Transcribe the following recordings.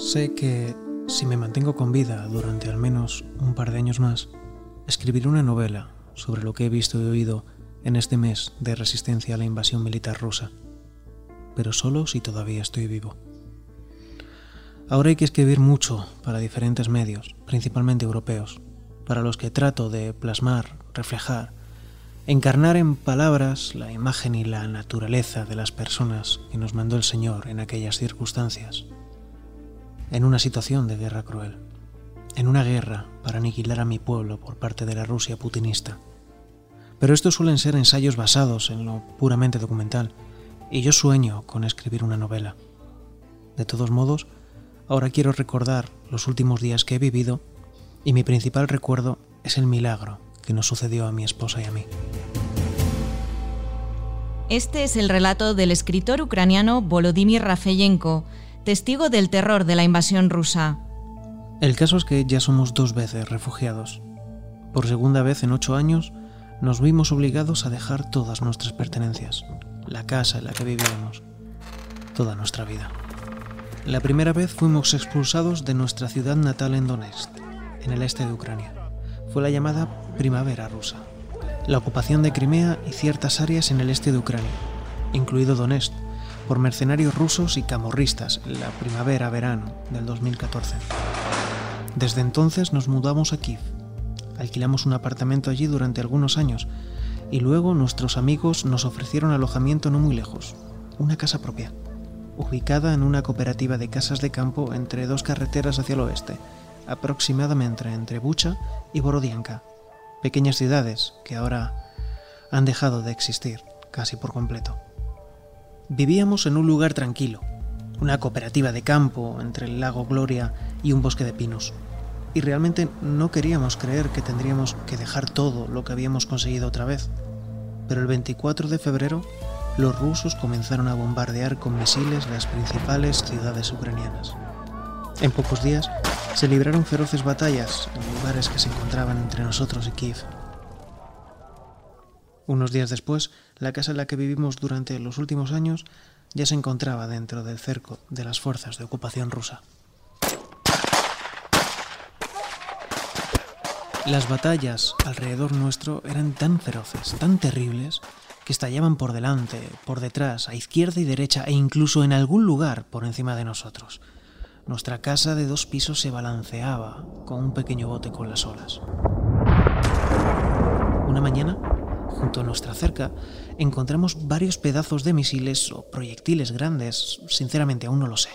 Sé que si me mantengo con vida durante al menos un par de años más, escribiré una novela sobre lo que he visto y oído en este mes de resistencia a la invasión militar rusa, pero solo si todavía estoy vivo. Ahora hay que escribir mucho para diferentes medios, principalmente europeos, para los que trato de plasmar, reflejar, encarnar en palabras la imagen y la naturaleza de las personas que nos mandó el Señor en aquellas circunstancias en una situación de guerra cruel, en una guerra para aniquilar a mi pueblo por parte de la Rusia putinista. Pero estos suelen ser ensayos basados en lo puramente documental, y yo sueño con escribir una novela. De todos modos, ahora quiero recordar los últimos días que he vivido, y mi principal recuerdo es el milagro que nos sucedió a mi esposa y a mí. Este es el relato del escritor ucraniano Volodymyr Rafeyenko, testigo del terror de la invasión rusa. El caso es que ya somos dos veces refugiados. Por segunda vez en ocho años nos vimos obligados a dejar todas nuestras pertenencias, la casa en la que vivíamos, toda nuestra vida. La primera vez fuimos expulsados de nuestra ciudad natal en Donetsk, en el este de Ucrania. Fue la llamada Primavera rusa. La ocupación de Crimea y ciertas áreas en el este de Ucrania, incluido Donetsk, por mercenarios rusos y camorristas en la primavera-verano del 2014. Desde entonces nos mudamos a Kiev. Alquilamos un apartamento allí durante algunos años y luego nuestros amigos nos ofrecieron alojamiento no muy lejos, una casa propia, ubicada en una cooperativa de casas de campo entre dos carreteras hacia el oeste, aproximadamente entre Bucha y Borodianka, pequeñas ciudades que ahora han dejado de existir casi por completo. Vivíamos en un lugar tranquilo, una cooperativa de campo entre el lago Gloria y un bosque de pinos. Y realmente no queríamos creer que tendríamos que dejar todo lo que habíamos conseguido otra vez. Pero el 24 de febrero, los rusos comenzaron a bombardear con misiles las principales ciudades ucranianas. En pocos días se libraron feroces batallas en lugares que se encontraban entre nosotros y Kiev. Unos días después, la casa en la que vivimos durante los últimos años ya se encontraba dentro del cerco de las fuerzas de ocupación rusa. Las batallas alrededor nuestro eran tan feroces, tan terribles, que estallaban por delante, por detrás, a izquierda y derecha e incluso en algún lugar por encima de nosotros. Nuestra casa de dos pisos se balanceaba con un pequeño bote con las olas. Una mañana junto a nuestra cerca, encontramos varios pedazos de misiles o proyectiles grandes, sinceramente aún no lo sé.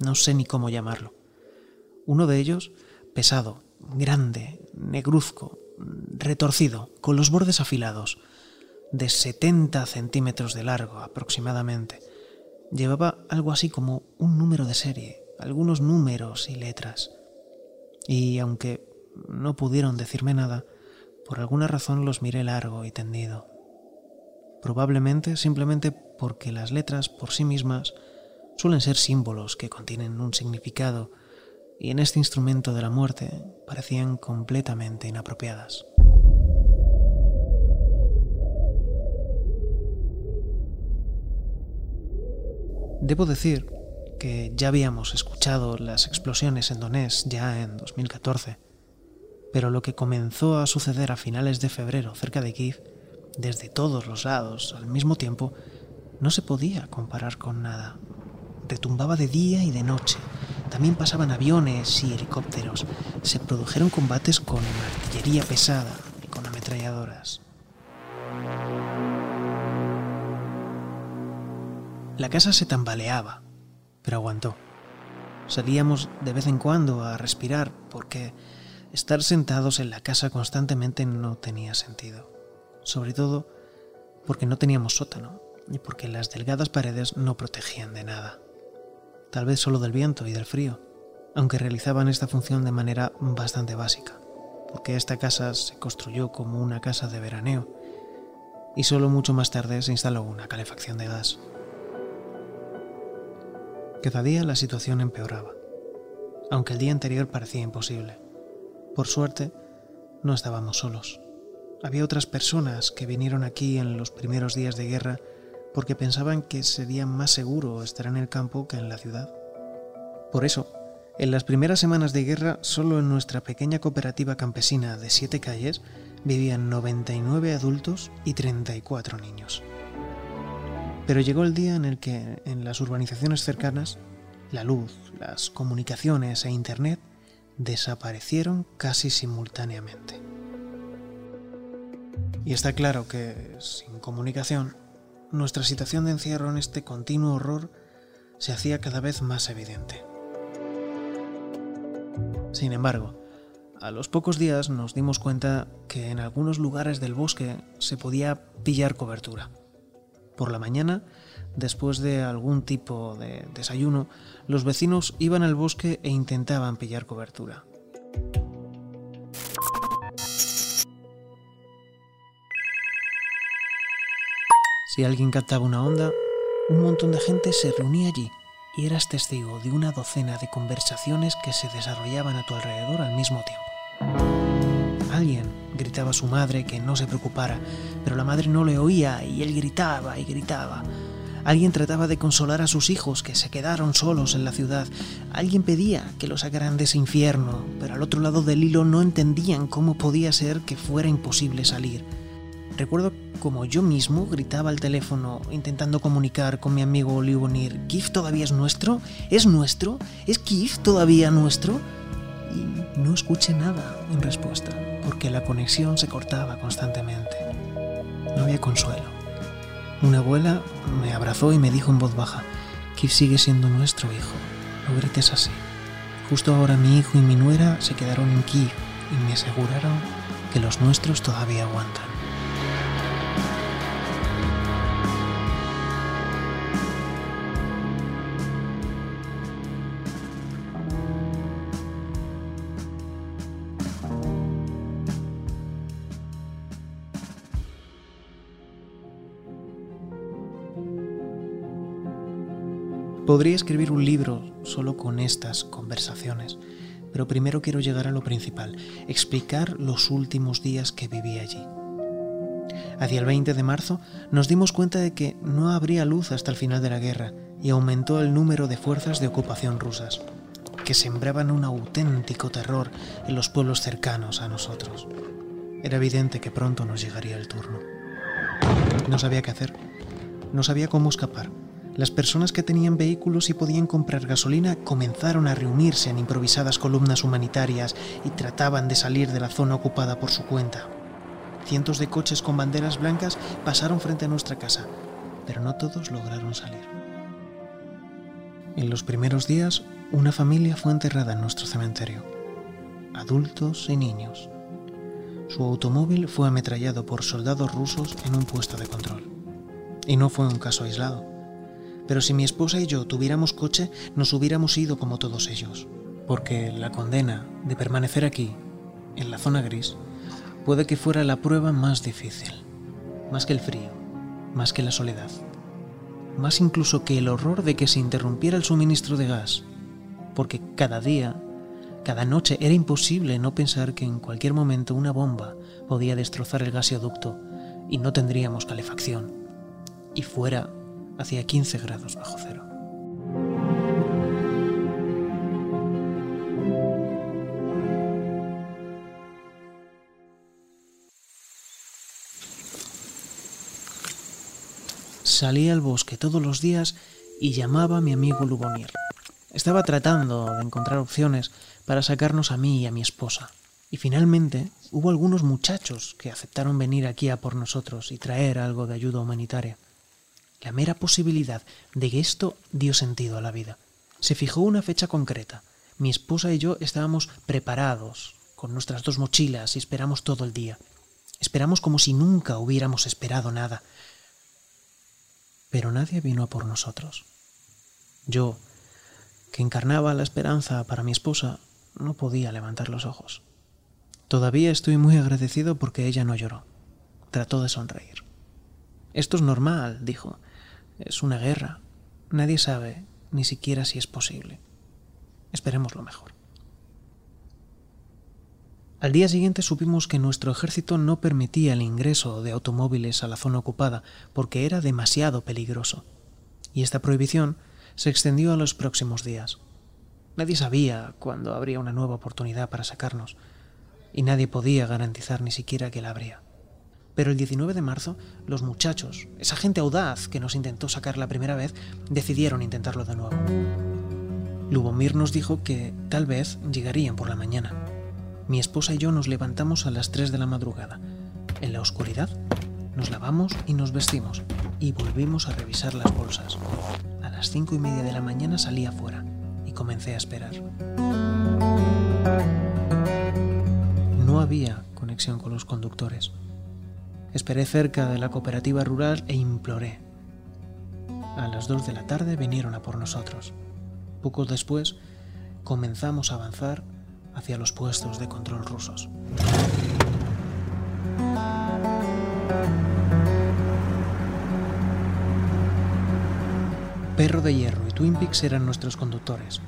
No sé ni cómo llamarlo. Uno de ellos, pesado, grande, negruzco, retorcido, con los bordes afilados, de 70 centímetros de largo aproximadamente. Llevaba algo así como un número de serie, algunos números y letras. Y aunque no pudieron decirme nada, por alguna razón los miré largo y tendido. Probablemente simplemente porque las letras por sí mismas suelen ser símbolos que contienen un significado y en este instrumento de la muerte parecían completamente inapropiadas. Debo decir que ya habíamos escuchado las explosiones en Donetsk ya en 2014 pero lo que comenzó a suceder a finales de febrero cerca de Kiev, desde todos los lados al mismo tiempo, no se podía comparar con nada. Retumbaba de día y de noche. También pasaban aviones y helicópteros. Se produjeron combates con artillería pesada y con ametralladoras. La casa se tambaleaba, pero aguantó. Salíamos de vez en cuando a respirar porque Estar sentados en la casa constantemente no tenía sentido, sobre todo porque no teníamos sótano y porque las delgadas paredes no protegían de nada. Tal vez solo del viento y del frío, aunque realizaban esta función de manera bastante básica, porque esta casa se construyó como una casa de veraneo y solo mucho más tarde se instaló una calefacción de gas. Cada día la situación empeoraba, aunque el día anterior parecía imposible. Por suerte, no estábamos solos. Había otras personas que vinieron aquí en los primeros días de guerra porque pensaban que sería más seguro estar en el campo que en la ciudad. Por eso, En las primeras semanas de guerra, solo en nuestra pequeña cooperativa campesina de siete calles vivían 99 adultos y 34 niños. Pero llegó el día en el que en las urbanizaciones cercanas, la luz, las comunicaciones e Internet desaparecieron casi simultáneamente. Y está claro que sin comunicación, nuestra situación de encierro en este continuo horror se hacía cada vez más evidente. Sin embargo, a los pocos días nos dimos cuenta que en algunos lugares del bosque se podía pillar cobertura. Por la mañana, después de algún tipo de desayuno, los vecinos iban al bosque e intentaban pillar cobertura. Si alguien captaba una onda, un montón de gente se reunía allí y eras testigo de una docena de conversaciones que se desarrollaban a tu alrededor al mismo tiempo. Alguien gritaba a su madre que no se preocupara, pero la madre no le oía y él gritaba y gritaba. Alguien trataba de consolar a sus hijos que se quedaron solos en la ciudad. Alguien pedía que lo sacaran de ese infierno, pero al otro lado del hilo no entendían cómo podía ser que fuera imposible salir. Recuerdo como yo mismo gritaba al teléfono intentando comunicar con mi amigo Liubonir, ¿Kif todavía es nuestro? ¿Es nuestro? ¿Es Kif todavía nuestro? Y no escuché nada en respuesta, porque la conexión se cortaba constantemente. No había consuelo. Una abuela me abrazó y me dijo en voz baja, Kif sigue siendo nuestro hijo, no grites así. Justo ahora mi hijo y mi nuera se quedaron en Kiev y me aseguraron que los nuestros todavía aguantan. Podría escribir un libro solo con estas conversaciones, pero primero quiero llegar a lo principal, explicar los últimos días que viví allí. Hacia el 20 de marzo nos dimos cuenta de que no habría luz hasta el final de la guerra y aumentó el número de fuerzas de ocupación rusas, que sembraban un auténtico terror en los pueblos cercanos a nosotros. Era evidente que pronto nos llegaría el turno. No sabía qué hacer, no sabía cómo escapar las personas que tenían vehículos y podían comprar gasolina comenzaron a reunirse en improvisadas columnas humanitarias y trataban de salir de la zona ocupada por su cuenta. Cientos de coches con banderas blancas pasaron frente a nuestra casa, pero no todos lograron salir. En los primeros días, una familia fue enterrada en nuestro cementerio, adultos y niños. Su automóvil fue ametrallado por soldados rusos en un puesto de control. Y no fue un caso aislado. Pero si mi esposa y yo tuviéramos coche, nos hubiéramos ido como todos ellos, porque la condena de permanecer aquí, en la zona gris, puede que fuera la prueba más difícil, más que el frío, más que la soledad, más incluso que el horror de que se interrumpiera el suministro de gas, porque cada día, cada noche era imposible no pensar que en cualquier momento una bomba podía destrozar el gasoducto y no tendríamos calefacción, y fuera Hacía 15 grados bajo cero. Salía al bosque todos los días y llamaba a mi amigo Lubomir. Estaba tratando de encontrar opciones para sacarnos a mí y a mi esposa. Y finalmente hubo algunos muchachos que aceptaron venir aquí a por nosotros y traer algo de ayuda humanitaria. La mera posibilidad de que esto dio sentido a la vida. Se fijó una fecha concreta. Mi esposa y yo estábamos preparados, con nuestras dos mochilas, y esperamos todo el día. Esperamos como si nunca hubiéramos esperado nada. Pero nadie vino a por nosotros. Yo, que encarnaba la esperanza para mi esposa, no podía levantar los ojos. Todavía estoy muy agradecido porque ella no lloró. Trató de sonreír. Esto es normal, dijo. Es una guerra. Nadie sabe ni siquiera si es posible. Esperemos lo mejor. Al día siguiente supimos que nuestro ejército no permitía el ingreso de automóviles a la zona ocupada porque era demasiado peligroso, y esta prohibición se extendió a los próximos días. Nadie sabía cuándo habría una nueva oportunidad para sacarnos, y nadie podía garantizar ni siquiera que la habría. Pero el 19 de marzo, los muchachos, esa gente audaz que nos intentó sacar la primera vez, decidieron intentarlo de nuevo. Lubomir nos dijo que tal vez llegarían por la mañana. Mi esposa y yo nos levantamos a las 3 de la madrugada. En la oscuridad, nos lavamos y nos vestimos y volvimos a revisar las bolsas. A las cinco y media de la mañana salí afuera y comencé a esperar. No había conexión con los conductores. Esperé cerca de la cooperativa rural e imploré. A las dos de la tarde vinieron a por nosotros. Poco después comenzamos a avanzar hacia los puestos de control rusos. Perro de Hierro y Twin Peaks eran nuestros conductores.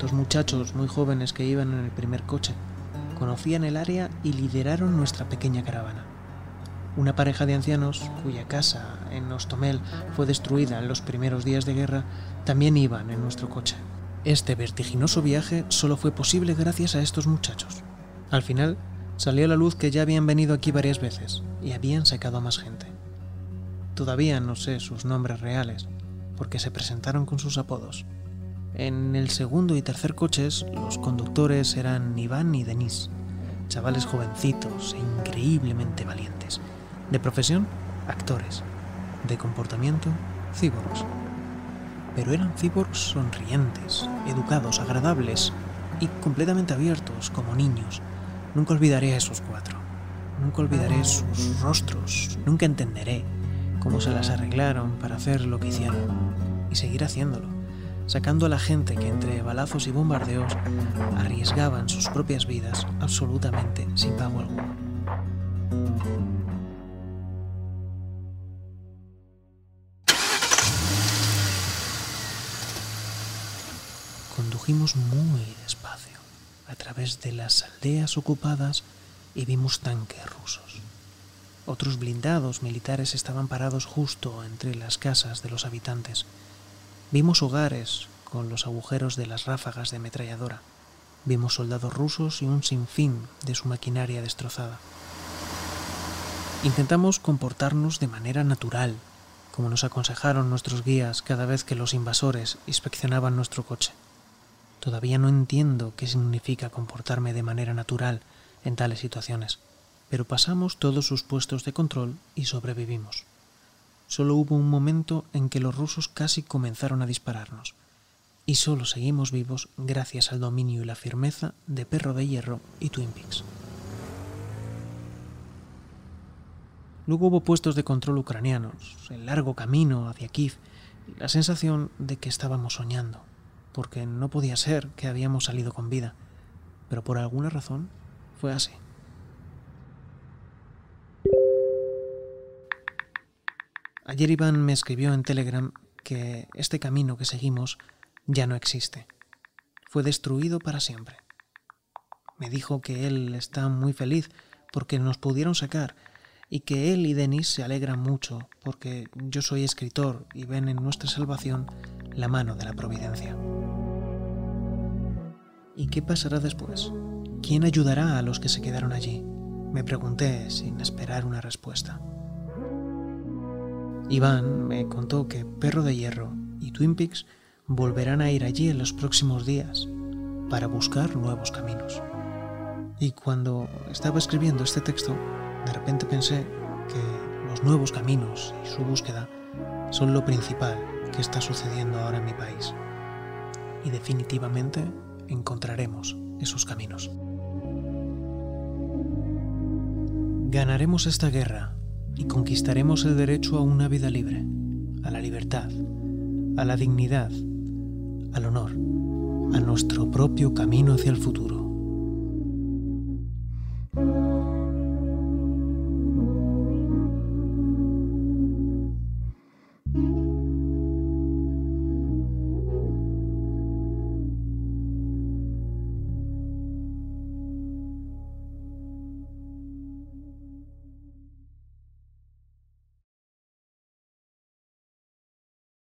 Dos muchachos muy jóvenes que iban en el primer coche. Conocían el área y lideraron nuestra pequeña caravana. Una pareja de ancianos, cuya casa en Ostomel fue destruida en los primeros días de guerra, también iban en nuestro coche. Este vertiginoso viaje solo fue posible gracias a estos muchachos. Al final, salió a la luz que ya habían venido aquí varias veces y habían sacado a más gente. Todavía no sé sus nombres reales, porque se presentaron con sus apodos. En el segundo y tercer coches, los conductores eran Iván y Denis, chavales jovencitos e increíblemente valientes. De profesión, actores. De comportamiento, cíborgs. Pero eran cíborgs sonrientes, educados, agradables y completamente abiertos, como niños. Nunca olvidaré a esos cuatro. Nunca olvidaré sus rostros. Nunca entenderé cómo se las arreglaron para hacer lo que hicieron y seguir haciéndolo, sacando a la gente que entre balazos y bombardeos arriesgaban sus propias vidas absolutamente sin pago alguno. Condujimos muy despacio a través de las aldeas ocupadas y vimos tanques rusos. Otros blindados militares estaban parados justo entre las casas de los habitantes. Vimos hogares con los agujeros de las ráfagas de ametralladora. Vimos soldados rusos y un sinfín de su maquinaria destrozada. Intentamos comportarnos de manera natural, como nos aconsejaron nuestros guías cada vez que los invasores inspeccionaban nuestro coche. Todavía no entiendo qué significa comportarme de manera natural en tales situaciones pero pasamos todos sus puestos de control y sobrevivimos. Solo hubo un momento en que los rusos casi comenzaron a dispararnos, y solo seguimos vivos gracias al dominio y la firmeza de Perro de Hierro y Twin Peaks. Luego hubo puestos de control ucranianos, el largo camino hacia Kiev y la sensación de que estábamos soñando, porque no podía ser que habíamos salido con vida, pero por alguna razón fue así. Ayer Iván me escribió en Telegram que este camino que seguimos ya no existe. Fue destruido para siempre. Me dijo que él está muy feliz porque nos pudieron sacar y que él y Denis se alegran mucho porque yo soy escritor y ven en nuestra salvación la mano de la providencia. ¿Y qué pasará después? ¿Quién ayudará a los que se quedaron allí? Me pregunté sin esperar una respuesta. Iván me contó que Perro de Hierro y Twin Peaks volverán a ir allí en los próximos días para buscar nuevos caminos. Y cuando estaba escribiendo este texto, de repente pensé que los nuevos caminos y su búsqueda son lo principal que está sucediendo ahora en mi país. Y definitivamente encontraremos esos caminos. Ganaremos esta guerra y conquistaremos el derecho a una vida libre, a la libertad, a la dignidad, al honor, a nuestro propio camino hacia el futuro.